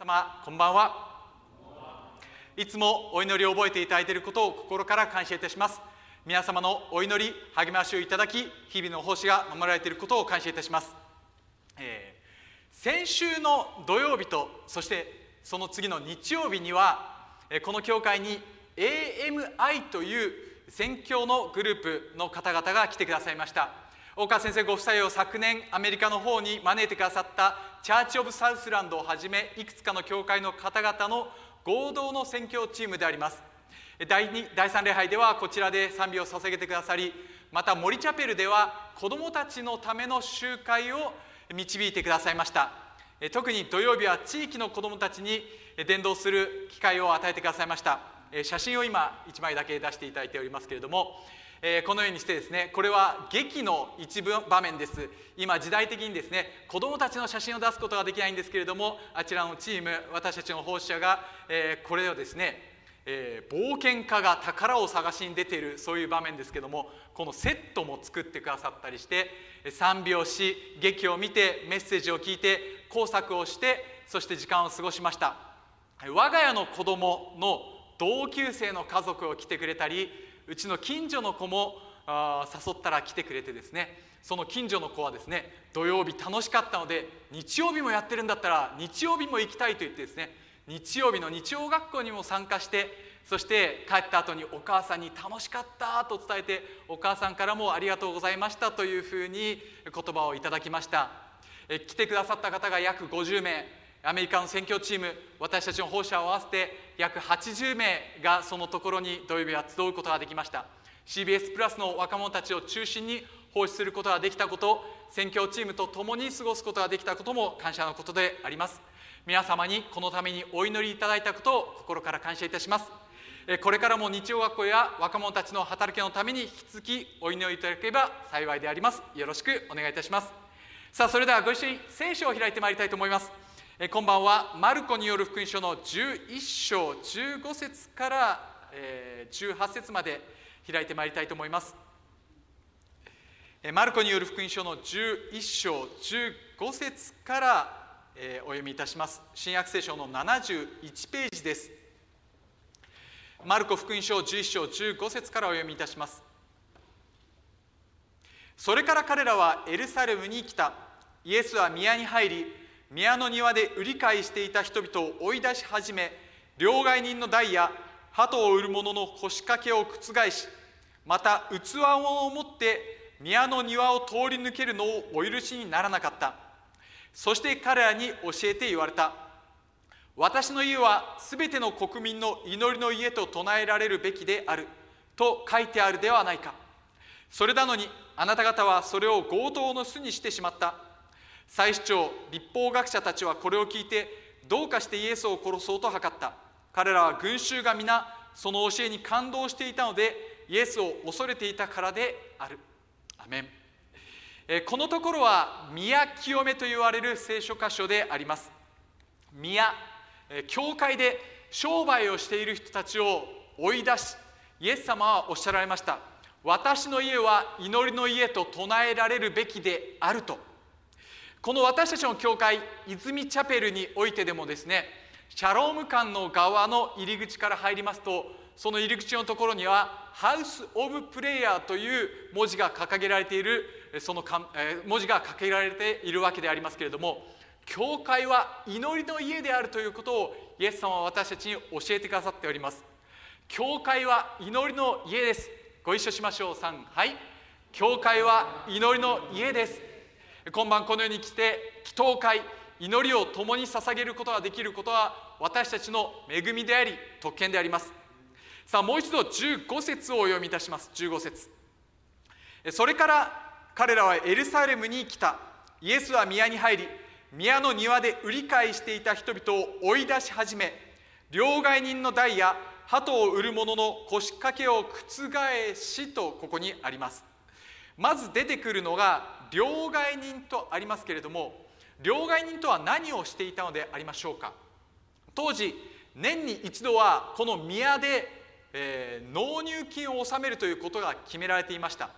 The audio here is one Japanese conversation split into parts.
様こんばんは。いつもお祈りを覚えていただいていることを心から感謝いたします。皆様のお祈り励ましをいただき日々の奉仕が守られていることを感謝いたします、えー、先週の土曜日とそしてその次の日曜日にはこの教会に AMI という宣教のグループの方々が来てくださいました。大川先生ご夫妻を昨年アメリカの方に招いてくださったチャーチ・オブ・サウスランドをはじめいくつかの教会の方々の合同の宣教チームであります。第2第3礼拝ではこちらで賛美を捧げてくださりまた森チャペルでは子どもたちのための集会を導いてくださいました。特に土曜日は地域の子どもたちに伝道する機会を与えてくださいました。写真を今1枚だけ出していただいておりますけれどもこのようにしてですねこれは劇の一部場面です。今時代的にですね子どもたちの写真を出すことができないんですけれどもあちらのチーム私たちの奉仕者がこれをですねえ、冒険家が宝を探しに出ているそういう場面ですけどもこのセットも作ってくださったりして賛美をし劇を見てメッセージを聞いて工作をしてそして時間を過ごしました。我が家の子供の同級生の家族を来てくれたりうちの近所の子も誘ったら来てくれてですね。その近所の子はですね土曜日楽しかったので日曜日もやってるんだったら日曜日も行きたいと言ってですね日曜日の日曜学校にも参加してそして帰った後にお母さんに楽しかったと伝えてお母さんからもありがとうございましたというふうに言葉をいただきました。え来てくださった方が約50名。アメリカの選挙チーム私たちの放射を合わせて約80名がそのところに土曜日は集うことができました。CBS プラスの若者たちを中心に奉仕することができたこと選挙チームと共に過ごすことができたことも感謝のことであります。皆様にこのためにお祈りいただいたことを心から感謝いたします。これからも日曜学校や若者たちの働きのために引き続きお祈りいただければ幸いであります。よろしくお願いいたします。さあそれではご一緒に聖書を開いてまいりたいと思います。え今晩は。マルコによる福音書の11章15節から、え18節まで開いてまいりたいと思います。マルコによる福音書の11章15節からえー、お読みいたします。新約聖書の71ページです。マルコ福音書11章15節からお読みいたします。それから彼らはエルサレムに来た。イエスは宮に入り宮の庭で売り買いしていた人々を追い出し始め両替人の代や鳩を売る者の腰掛けを覆しまた器を持って宮の庭を通り抜けるのをお許しにならなかった。そして彼らに教えて言われた。私の家はすべての国民の祈りの家と唱えられるべきであると書いてあるではないか。それなのにあなた方はそれを強盗の巣にしてしまった。祭司長立法学者たちはこれを聞いてどうかしてイエスを殺そうと図った。彼らは群衆が皆その教えに感動していたのでイエスを恐れていたからである。アメン。このところは宮清めと言われる聖書箇所であります。宮教会で商売をしている人たちを追い出しイエス様はおっしゃられました。私の家は祈りの家と唱えられるべきであると。この私たちの教会泉チャペルにおいてでもですねシャローム館の側の入り口から入りますとその入り口のところには「ハウス・オブ・プレイヤー」という文字が掲げられているそのか、え文字が掲げられているわけでありますけれども教会は祈りの家であるということをイエス様は私たちに教えてくださっております。教会は祈りの家です。ご一緒しましょう。3はい。教会は祈りの家です。今晩このように来て祈祷会祈りを共に捧げることができることは私たちの恵みであり特権であります。さあもう一度15節をお読みいたします。15節。それから彼らはエルサレムに来た。イエスは宮に入り宮の庭で売り買いしていた人々を追い出し始め両替人の代や鳩を売る者の腰掛けを覆しとここにあります。まず出てくるのが両替人とありますけれども両替人とは何をしていたのでありましょうか？当時年に一度はこの宮で、えー、納入金を納めるということが決められていました。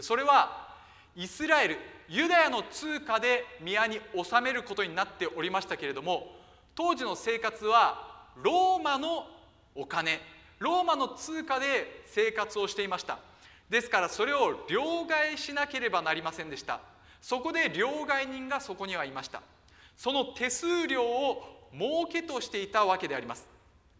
それはイスラエルユダヤの通貨で宮に納めることになっておりましたけれども当時の生活はローマのお金ローマの通貨で生活をしていました。ですからそれを両替しなければなりませんでした。そこで両替人がそこにはいました。その手数料を儲けとしていたわけであります。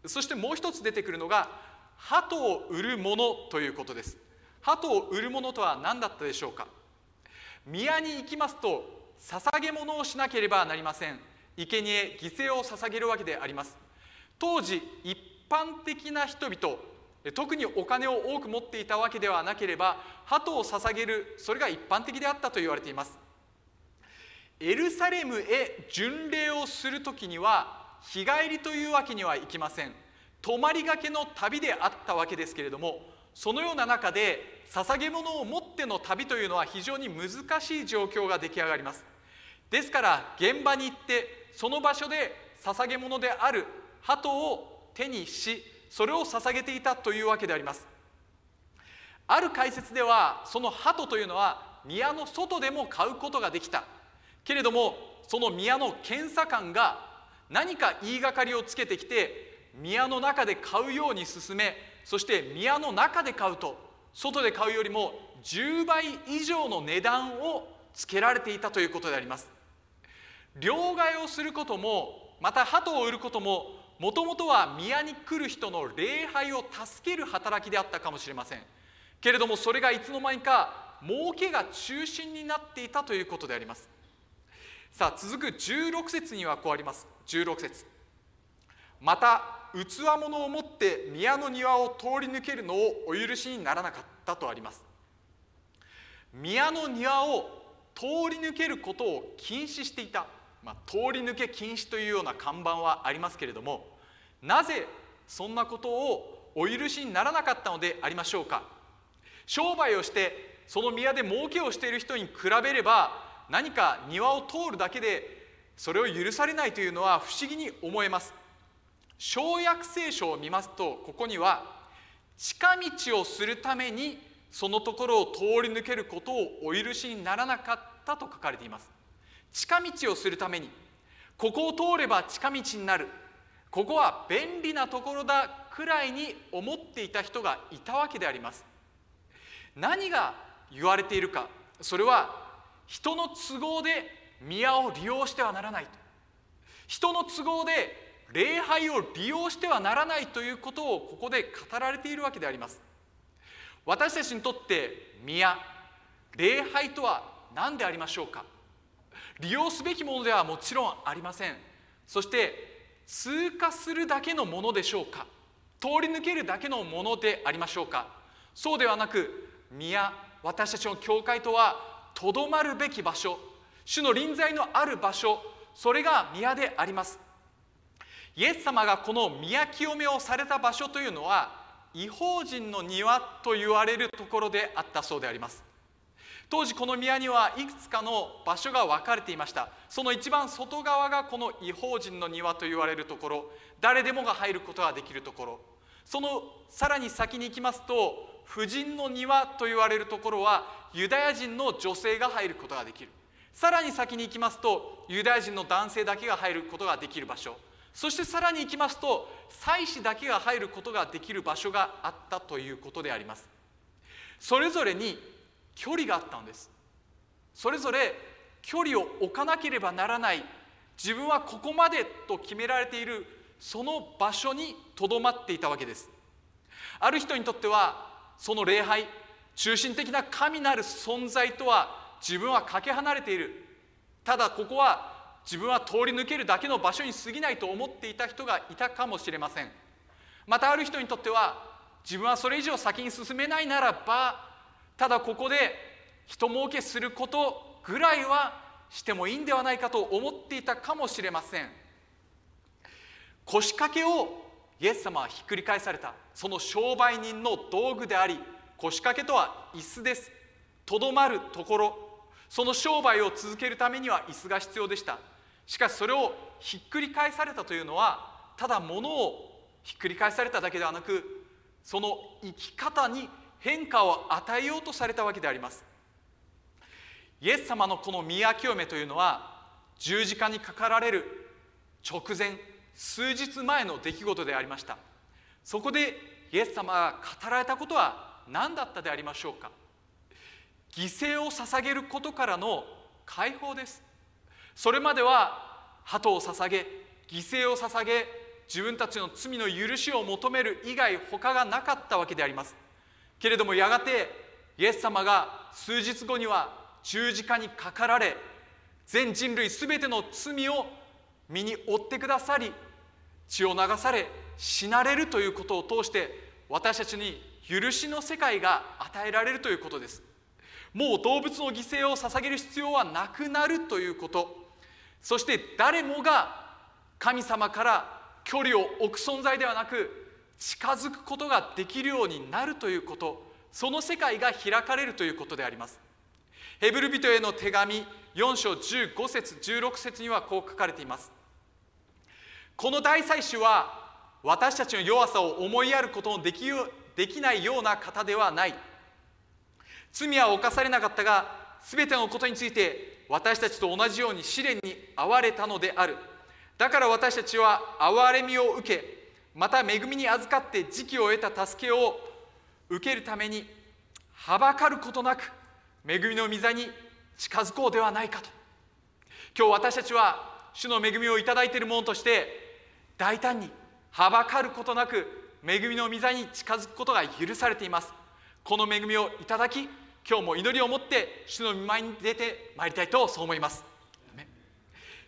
そしてもう一つ出てくるのが鳩を売るものということです。鳩を売るものとは何だったでしょうか。宮に行きますと捧げ物をしなければなりません。生贄犠牲を捧げるわけであります。当時一般的な人々特にお金を多く持っていたわけではなければ鳩を捧げるそれが一般的であったと言われています。エルサレムへ巡礼をする時には日帰りというわけにはいきません。泊まりがけの旅であったわけですけれどもそのような中で捧げ物を持っての旅というのは非常に難しい状況が出来上がります。ですから現場に行ってその場所で捧げ物である鳩を手にしそれを捧げていたというわけであります。ある解説ではその鳩というのは宮の外でも買うことができた。けれどもその宮の検査官が何か言いがかりをつけてきて宮の中で買うように進めそして宮の中で買うと外で買うよりも10倍以上の値段をつけられていたということであります。両替をすることもまた鳩を売ることももともとは宮に来る人の礼拝を助ける働きであったかもしれません。けれどもそれがいつの間にか儲けが中心になっていたということであります。さあ続く16節にはこうあります。16節。また器物を持って宮の庭を通り抜けるのをお許しにならなかったとあります。宮の庭を通り抜けることを禁止していた。まあ、通り抜け禁止というような看板はありますけれどもなぜそんなことをお許しにならなかったのでありましょうか？商売をしてその宮で儲けをしている人に比べれば何か庭を通るだけでそれを許されないというのは不思議に思えます。小約聖書を見ますとここには近道をするためにそのところを通り抜けることをお許しにならなかったと書かれています。近道をするためにここを通れば近道になる。ここは便利なところだくらいに思っていた人がいたわけであります。何が言われているかそれは人の都合で宮を利用してはならない人の都合で礼拝を利用してはならないということをここで語られているわけであります。私たちにとって宮礼拝とは何でありましょうか。利用すべきものではもちろんありません。そして通過するだけのものでしょうか？通り抜けるだけのものでありましょうか？そうではなく宮私たちの教会とはとどまるべき場所主の臨在のある場所それが宮であります。イエス様がこの宮清めをされた場所というのは違法人の庭と言われるところであったそうであります。当時この宮にはいくつかの場所が分かれていました。その一番外側がこの違法人の庭と言われるところ。誰でもが入ることができるところ。そのさらに先に行きますと婦人の庭と言われるところはユダヤ人の女性が入ることができる。さらに先に行きますとユダヤ人の男性だけが入ることができる場所。そしてさらに行きますと祭司だけが入ることができる場所があったということであります。それぞれに距離があったんです。それぞれ距離を置かなければならない。自分はここまでと決められている。その場所にとどまっていたわけです。ある人にとってはその礼拝中心的な神なる存在とは自分はかけ離れている。ただここは自分は通り抜けるだけの場所に過ぎないと思っていた人がいたかもしれません。またある人にとっては自分はそれ以上先に進めないならばただここで人儲けすることぐらいはしてもいいんではないかと思っていたかもしれません。腰掛けをイエス様はひっくり返された。その商売人の道具であり腰掛けとは椅子です。とどまるところ。その商売を続けるためには椅子が必要でした。しかしそれをひっくり返されたというのはただ物をひっくり返されただけではなくその生き方に変化を与えようとされたわけであります。イエス様のこの宮清めというのは十字架にかかられる直前数日前の出来事でありました。そこでイエス様が語られたことは何だったでありましょうか。犠牲を捧げることからの解放です。それまでは鳩を捧げ犠牲を捧げ自分たちの罪の許しを求める以外他がなかったわけであります。けれどもやがてイエス様が数日後には十字架にかかられ全人類すべての罪を身に負ってくださり血を流され死なれるということを通して私たちに許しの世界が与えられるということです。もう動物の犠牲を捧げる必要はなくなるということ。そして誰もが神様から距離を置く存在ではなく近づくことができるようになるということその世界が開かれるということであります。ヘブル人への手紙4章15節16節にはこう書かれています。この大祭司は私たちの弱さを思いやることのできできないような方ではない。罪は犯されなかったが全てのことについて私たちと同じように試練に遭われたのである。だから私たちは憐れみを受けまた恵みに預かって時期を得た助けを受けるためにはばかることなく恵みの御座に近づこうではないかと。今日私たちは主の恵みをいただいている者として大胆にはばかることなく恵みの御座に近づくことが許されています。この恵みをいただき今日も祈りを持って主の御前に出てまいりたいとそう思います。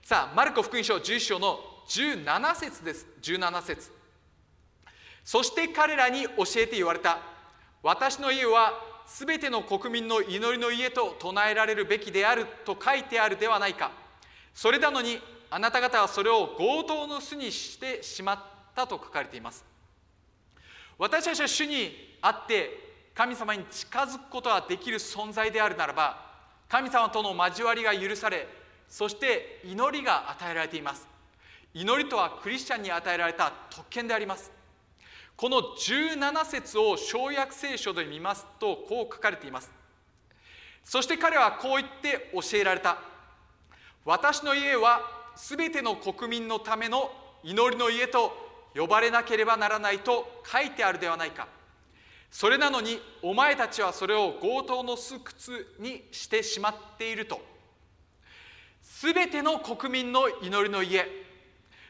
さあマルコ福音書11章の17節です。17節。そして彼らに教えて言われた。私の家はすべての国民の祈りの家と唱えられるべきであると書いてあるではないか。それなのにあなた方はそれを強盗の巣にしてしまったと書かれています。私たちは主にあって神様に近づくことができる存在であるならば神様との交わりが許されそして祈りが与えられています。祈りとはクリスチャンに与えられた特権であります。この17節を小約聖書で見ますとこう書かれています。そして彼はこう言って教えられた。私の家はすべての国民のための祈りの家と呼ばれなければならないと書いてあるではないか。それなのにお前たちはそれを強盗の巣窟にしてしまっていると。すべての国民の祈りの家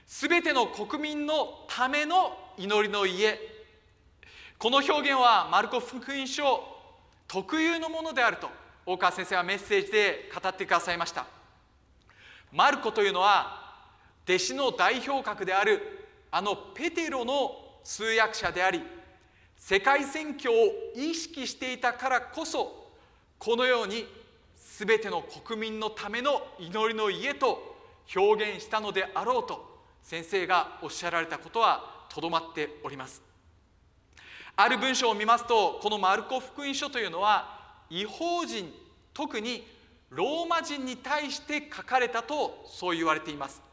すべての国民のための祈りの家。この表現はマルコ福音書特有のものであると大川先生はメッセージで語ってくださいました。マルコというのは弟子の代表格であるあのペテロの通訳者であり世界選挙を意識していたからこそこのように全ての国民のための祈りの家と表現したのであろうと先生がおっしゃられたことはとどまっております。ある文章を見ますとこのマルコ福音書というのは違法人特にローマ人に対して書かれたとそう言われています。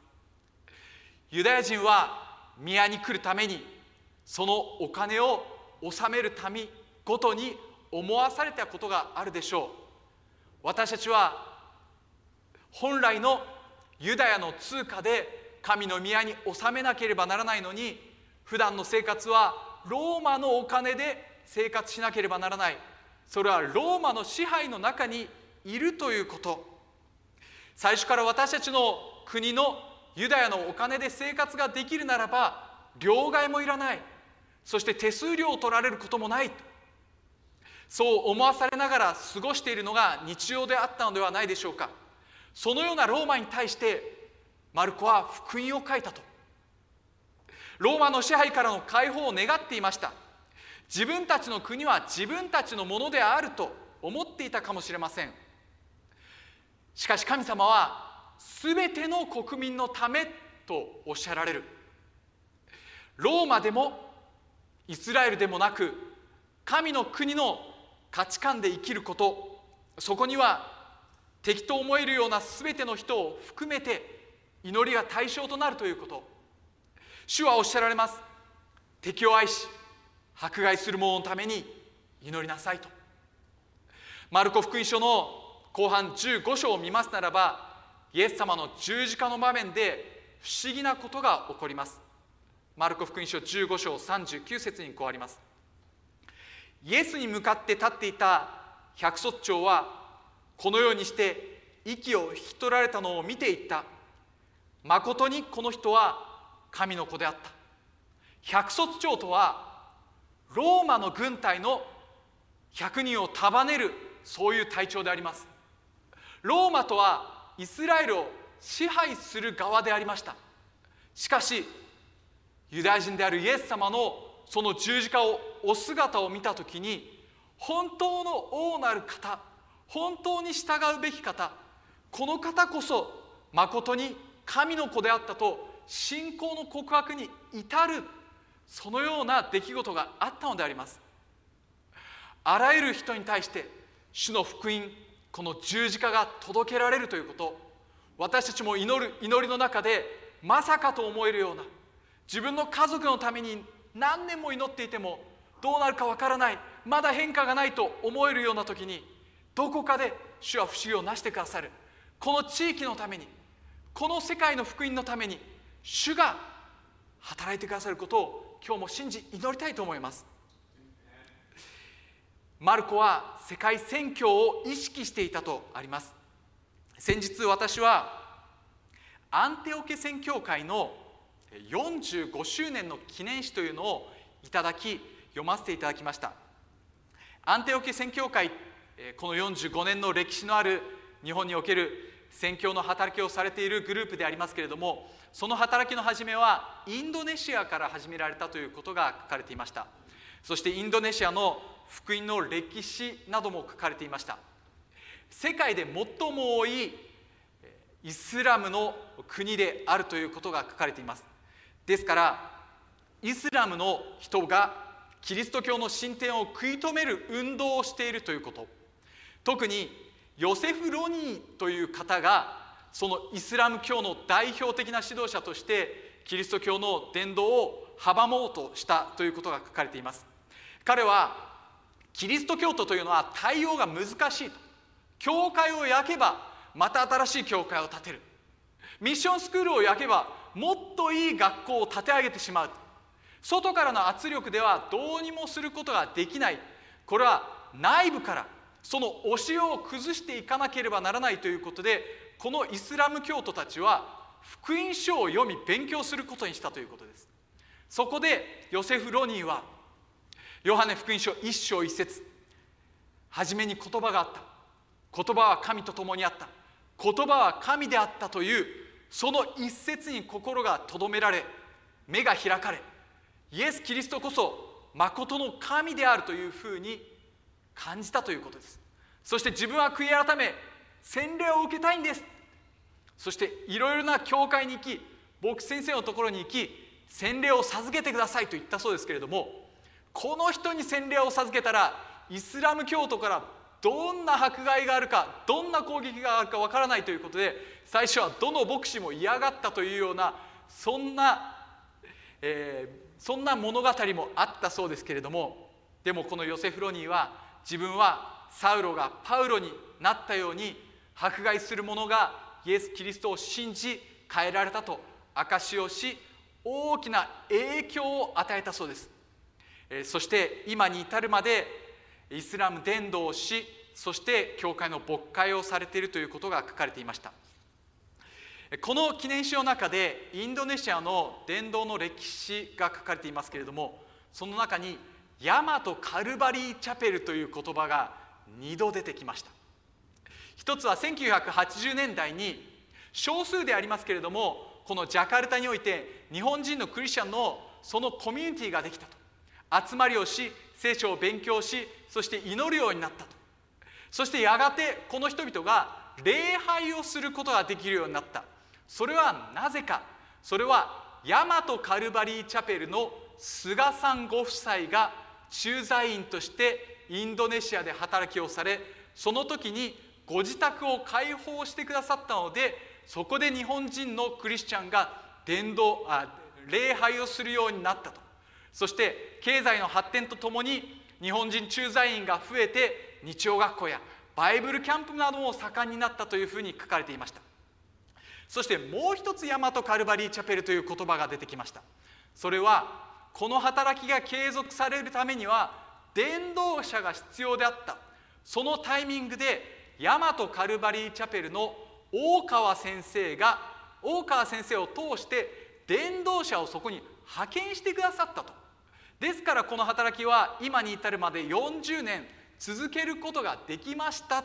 ユダヤ人は宮に来るためにそのお金を納めるためごとに思わされたことがあるでしょう。私たちは本来のユダヤの通貨で神の宮に納めなければならないのに普段の生活はローマのお金で生活しなければならない。それはローマの支配の中にいるということ。最初から私たちの国のユダヤのお金で生活ができるならば両替もいらない。そして手数料を取られることもない。そう思わされながら過ごしているのが日常であったのではないでしょうか。そのようなローマに対してマルコは福音を書いたと。ローマの支配からの解放を願っていました。自分たちの国は自分たちのものであると思っていたかもしれません。しかし神様は全ての国民のためとおっしゃられる。ローマでもイスラエルでもなく神の国の価値観で生きることそこには敵と思えるような全ての人を含めて祈りが対象となるということ。主はおっしゃられます。敵を愛し迫害する者のために祈りなさいと。マルコ福音書の後半15章を見ますならばイエス様の十字架の場面で不思議なことが起こります。マルコ福音書15章39節にこうあります。イエスに向かって立っていた百卒長はこのようにして息を引き取られたのを見ていった。まことにこの人は神の子であった。百卒長とはローマの軍隊の100人を束ねるそういう隊長であります。ローマとはイスラエルを支配する側でありました。しかしユダヤ人であるイエス様のその十字架をお姿を見た時に本当の王なる方本当に従うべき方この方こそまことに神の子であったと信仰の告白に至るそのような出来事があったのであります。あらゆる人に対して主の福音この十字架が届けられるということ私たちも祈る祈りの中でまさかと思えるような自分の家族のために何年も祈っていてもどうなるかわからないまだ変化がないと思えるような時にどこかで主は不思議をなしてくださる。この地域のためにこの世界の福音のために主が働いてくださることを今日も信じ祈りたいと思います。マルコは世界宣教を意識していたとあります。先日私はアンテオケ宣教会の45周年の記念誌というのをいただき読ませていただきました。アンテオケ宣教会この45年の歴史のある日本における宣教の働きをされているグループでありますけれどもその働きの始めはインドネシアから始められたということが書かれていました。そしてインドネシアの福音の歴史なども書かれていました。世界で最も多いイスラムの国であるということが書かれています。ですからイスラムの人がキリスト教の進展を食い止める運動をしているということ。特にヨセフ・ロニーという方がそのイスラム教の代表的な指導者としてキリスト教の伝道を阻もうとしたということが書かれています。彼はキリスト教徒というのは対応が難しいと。教会を焼けばまた新しい教会を建てる。ミッションスクールを焼けばもっといい学校を建て上げてしまう。外からの圧力ではどうにもすることができない。これは内部からその教えを崩していかなければならないということでこのイスラム教徒たちは福音書を読み勉強することにしたということです。そこでヨセフ・ロニーはヨハネ福音書一章一節初めに言葉があった。言葉は神と共にあった。言葉は神であったというその一節に心がとどめられ目が開かれイエス・キリストこそ誠の神であるというふうに感じたということです。そして自分は悔い改め洗礼を受けたいんです。そしていろいろな教会に行き牧師先生のところに行き洗礼を授けてくださいと言ったそうですけれどもこの人に洗礼を授けたらイスラム教徒からどんな迫害があるかどんな攻撃があるかわからないということで最初はどの牧師も嫌がったというようなそんな、えー、そんな物語もあったそうですけれどもでもこのヨセフ・ロニーは自分はサウロがパウロになったように迫害する者がイエス・キリストを信じ変えられたと証しをし大きな影響を与えたそうです。そして今に至るまでイスラム伝道をしそして教会の牧会をされているということが書かれていました。この記念誌の中でインドネシアの伝道の歴史が書かれていますけれどもその中にヤマト・カルバリー・チャペルという言葉が2度出てきました。一つは1980年代に少数でありますけれどもこのジャカルタにおいて日本人のクリスチャンのそのコミュニティができたと。集まりをし聖書を勉強しそして祈るようになったと。そしてやがてこの人々が礼拝をすることができるようになった。それはなぜか。それは大和カルバリーチャペルの菅さんご夫妻が駐在員としてインドネシアで働きをされその時にご自宅を開放してくださったのでそこで日本人のクリスチャンが伝道あ礼拝をするようになったと。そして経済の発展とともに日本人駐在員が増えて日曜学校やバイブルキャンプなども盛んになったというふうに書かれていました。そしてもう一つ大和カルバリーチャペルという言葉が出てきました。それはこの働きが継続されるためには伝道者が必要であった。そのタイミングで大和カルバリーチャペルの大川先生が大川先生を通して伝道者をそこに派遣してくださったと。ですからこの働きは今に至るまで40年続けることができました。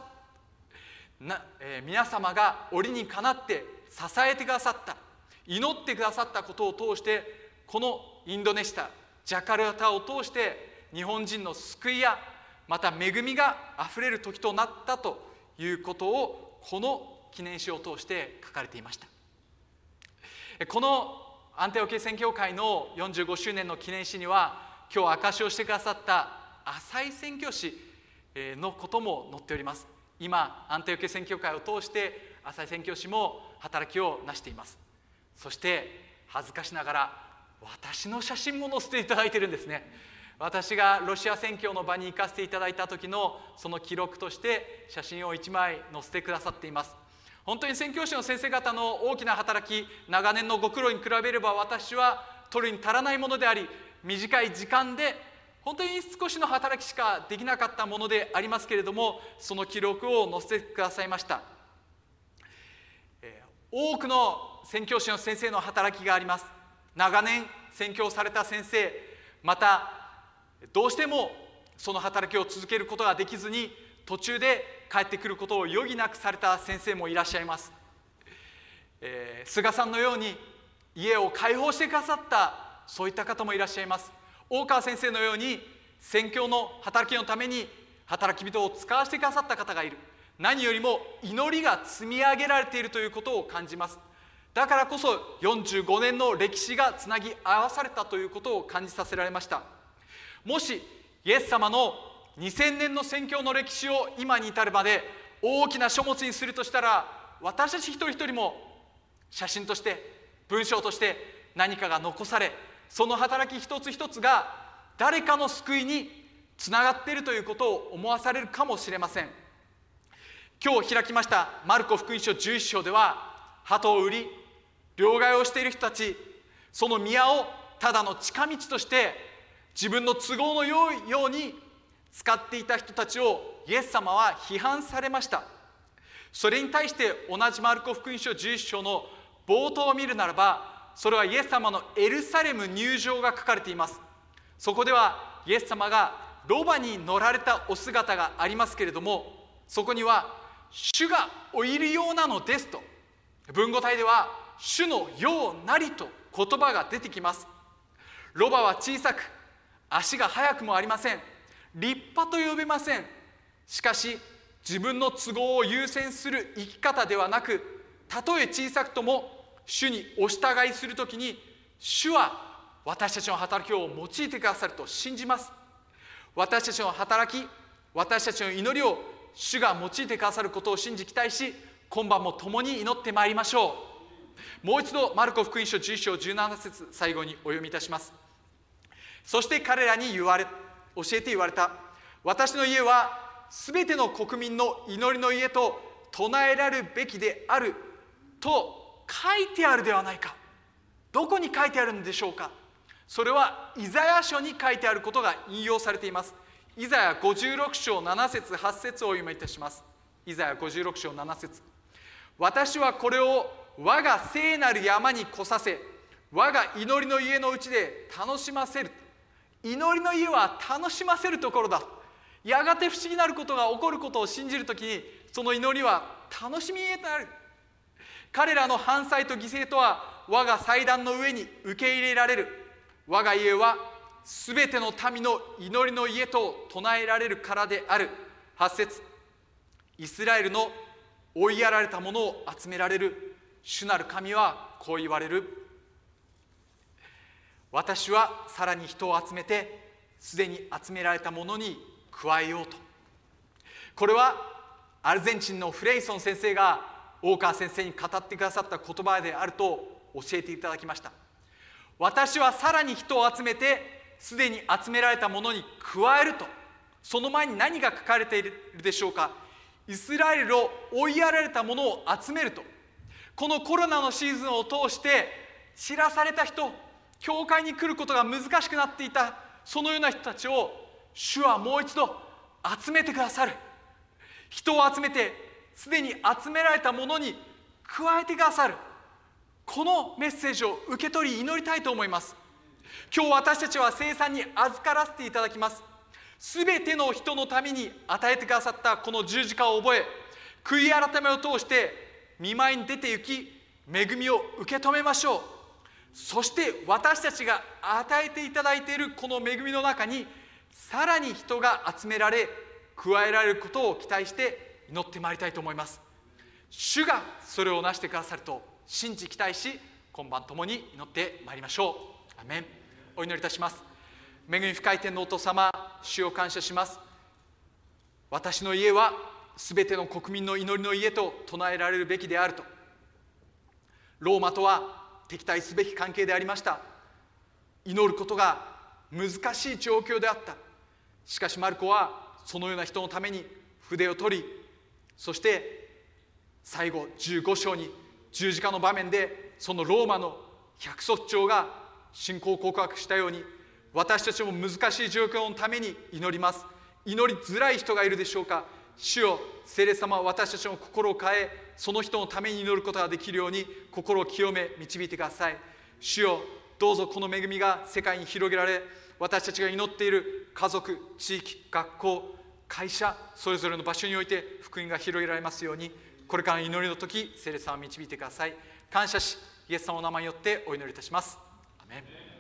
な、えー、皆様が折にかなって支えてくださった。祈ってくださったことを通してこのインドネシアジャカルタを通して日本人の救いやまた恵みがあふれる時となったということをこの記念誌を通して書かれていました。この安定ケ宣教会の45周年の記念誌には今日証しをしてくださった浅井宣教師のことも載っております。今安定ケ宣教会を通して浅井宣教師も働きを成しています。そして恥ずかしながら私の写真も載せていただいてるんですね。私がロシア宣教の場に行かせていただいた時のその記録として写真を1枚載せてくださっています。本当に宣教師の先生方の大きな働き長年のご苦労に比べれば私は取るに足らないものであり短い時間で本当に少しの働きしかできなかったものでありますけれどもその記録を載せてくださいました。多くの宣教師の先生の働きがあります。長年宣教された先生またどうしてもその働きを続けることができずに途中で帰ってくることを余儀なくされた先生もいらっしゃいます、えー、菅さんのように家を開放してくださったそういった方もいらっしゃいます。大川先生のように宣教の働きのために働き人を使わせてくださった方がいる。何よりも祈りが積み上げられているということを感じます。だからこそ45年の歴史がつなぎ合わされたということを感じさせられました。もしイエス様の2000年の宣教の歴史を今に至るまで大きな書物にするとしたら私たち一人一人も写真として文章として何かが残されその働き一つ一つが誰かの救いにつながっているということを思わされるかもしれません。今日開きましたマルコ福音書11章では鳩を売り両替をしている人たちその宮をただの近道として自分の都合のよいように使っていた人たちをイエス様は批判されました。それに対して同じマルコ福音書11章の冒頭を見るならばそれはイエス様のエルサレム入場が書かれています。そこではイエス様がロバに乗られたお姿がありますけれどもそこには「主がおいるようなのです」と。文語体では主のようなりと言葉が出てきます。ロバは小さく足が速くもありません。立派と呼べません。しかし自分の都合を優先する生き方ではなくたとえ小さくとも主にお従いする時に主は私たちの働きを用いてくださると信じます。私たちの働き私たちの祈りを主が用いてくださることを信じ期待し今晩も共に祈ってまいりましょう。もう一度マルコ福音書11章17節最後にお読みいたします。そして彼らに言われ教えて言われた。私の家は全ての国民の祈りの家と唱えられるべきであると書いてあるではないか。どこに書いてあるんでしょうか。それはイザヤ書に書いてあることが引用されています。イザヤ56章7節8節をお読みいたします。イザヤ56章7節。私はこれを我が聖なる山に来させ我が祈りの家のうちで楽しませる。祈りの家は楽しませるところだ。やがて不思議なることが起こることを信じる時にその祈りは楽しみへとなる。彼らの反罪と犠牲とは我が祭壇の上に受け入れられる。我が家は全ての民の祈りの家と唱えられるからである。8節イスラエルの追いやられた者を集められる。主なる神はこう言われる。私はさらに人を集めてすでに集められたものに加えようと。これはアルゼンチンのフレイソン先生が大川先生に語ってくださった言葉であると教えていただきました。私はさらに人を集めてすでに集められたものに加えると。その前に何が書かれているでしょうか。イスラエルを追いやられたものを集めると。このコロナのシーズンを通して知らされた人教会に来ることが難しくなっていたそのような人たちを主はもう一度集めてくださる。人を集めてすでに集められたものに加えてくださる。このメッセージを受け取り祈りたいと思います。今日私たちは生産に預からせていただきます。すべての人のために与えてくださったこの十字架を覚え悔い改めを通して見舞いに出て行き恵みを受け止めましょう。そして私たちが与えていただいているこの恵みの中にさらに人が集められ加えられることを期待して祈ってまいりたいと思います。主がそれをなしてくださると信じ期待し今晩ともに祈ってまいりましょう。アメン。お祈りいたします。恵み深い天のお父様主を感謝します。私の家はすべての国民の祈りの家と唱えられるべきであると。ローマとは敵対すべき関係でありました。祈ることが難しい状況であった。しかしマルコはそのような人のために筆を取りそして最後15章に十字架の場面でそのローマの百卒長が信仰告白したように私たちも難しい状況のために祈ります。祈りづらい人がいるでしょうか。主よ聖霊様は私たちの心を変えその人のために祈ることができるように心を清め導いてください。主よどうぞこの恵みが世界に広げられ私たちが祈っている家族地域学校会社それぞれの場所において福音が広げられますようにこれから祈りの時聖霊様を導いてください。感謝しイエス様の名前によってお祈りいたします。アメン。